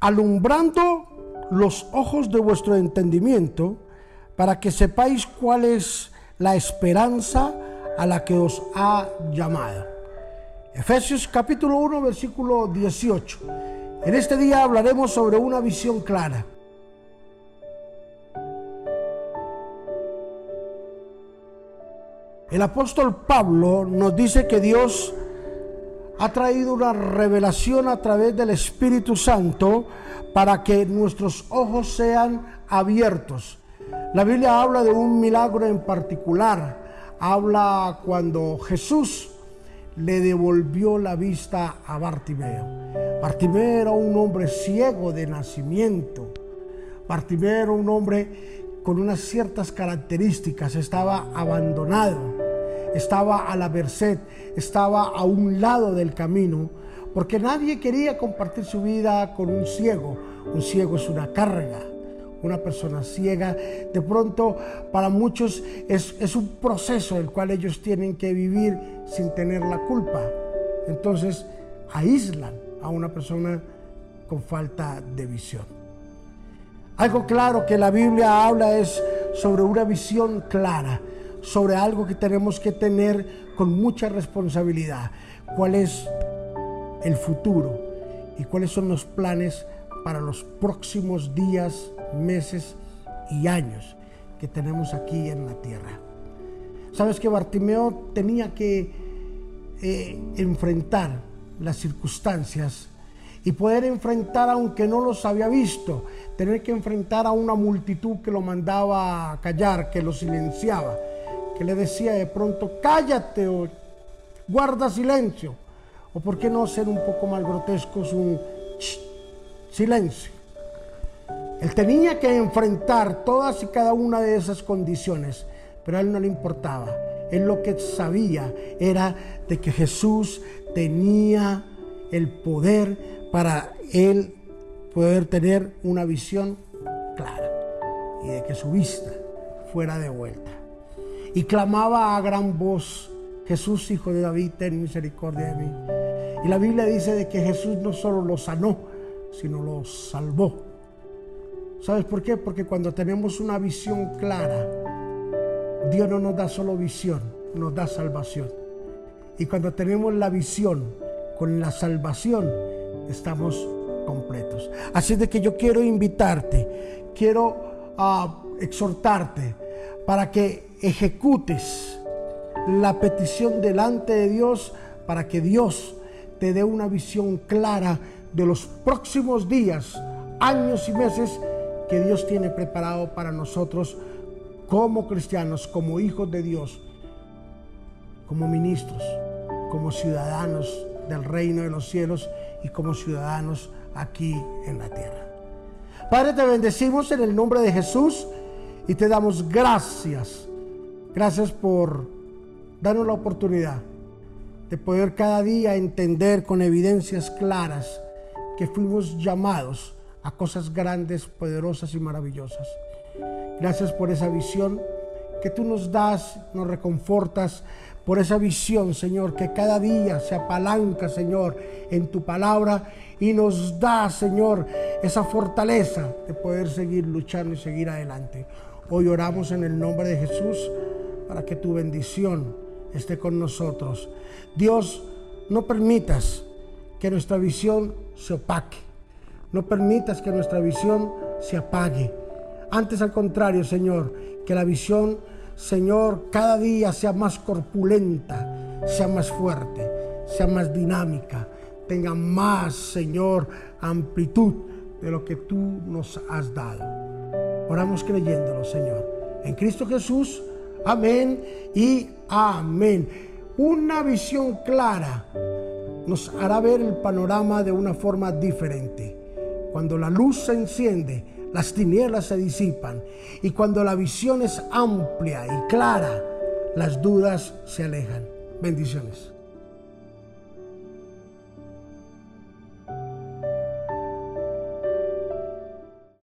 alumbrando los ojos de vuestro entendimiento, para que sepáis cuál es la esperanza a la que os ha llamado. Efesios capítulo 1, versículo 18. En este día hablaremos sobre una visión clara. El apóstol Pablo nos dice que Dios ha traído una revelación a través del Espíritu Santo para que nuestros ojos sean abiertos. La Biblia habla de un milagro en particular. Habla cuando Jesús le devolvió la vista a Bartimeo. Bartimeo era un hombre ciego de nacimiento. Bartimeo era un hombre con unas ciertas características, estaba abandonado, estaba a la merced, estaba a un lado del camino, porque nadie quería compartir su vida con un ciego. Un ciego es una carga, una persona ciega, de pronto para muchos es, es, un proceso el cual ellos tienen que vivir sin tener la culpa. Entonces aíslan a una persona con falta de visión. Algo claro que la Biblia habla es sobre una visión clara, sobre algo que tenemos que tener con mucha responsabilidad. ¿Cuál es el futuro y cuáles son los planes para los próximos días, meses y años que tenemos aquí en la tierra. Sabes que Bartimeo tenía que eh, enfrentar las circunstancias y poder enfrentar, aunque no los había visto, tener que enfrentar a una multitud que lo mandaba a callar, que lo silenciaba, que le decía de pronto, cállate o guarda silencio. O por qué no ser un poco más grotescos, un silencio. Él tenía que enfrentar todas y cada una de esas condiciones, pero a él no le importaba. Él lo que sabía era de que Jesús tenía el poder para él poder tener una visión clara y de que su vista fuera de vuelta. Y clamaba a gran voz, Jesús, hijo de David, ten misericordia de mí. Y la Biblia dice de que Jesús no solo lo sanó, sino lo salvó. ¿Sabes por qué? Porque cuando tenemos una visión clara, Dios no nos da solo visión, nos da salvación. Y cuando tenemos la visión con la salvación, estamos completos. Así de que yo quiero invitarte, quiero ah, exhortarte para que ejecutes la petición delante de Dios, para que Dios te dé una visión clara de los próximos días, años y meses que Dios tiene preparado para nosotros como cristianos, como hijos de Dios, como ministros, como ciudadanos del reino de los cielos y como ciudadanos aquí en la tierra. Padre, te bendecimos en el nombre de Jesús y te damos gracias. Gracias por darnos la oportunidad de poder cada día entender con evidencias claras que fuimos llamados a cosas grandes, poderosas y maravillosas. Gracias por esa visión que tú nos das, nos reconfortas, por esa visión, Señor, que cada día se apalanca, Señor, en tu palabra y nos da, Señor, esa fortaleza de poder seguir luchando y seguir adelante. Hoy oramos en el nombre de Jesús para que tu bendición esté con nosotros. Dios, no permitas que nuestra visión se opaque. No permitas que nuestra visión se apague. Antes al contrario, Señor, que la visión, Señor, cada día sea más corpulenta, sea más fuerte, sea más dinámica, tenga más, Señor, amplitud de lo que tú nos has dado. Oramos creyéndolo, Señor. En Cristo Jesús, amén y amén. Una visión clara nos hará ver el panorama de una forma diferente. Cuando la luz se enciende, las tinieblas se disipan. Y cuando la visión es amplia y clara, las dudas se alejan. Bendiciones.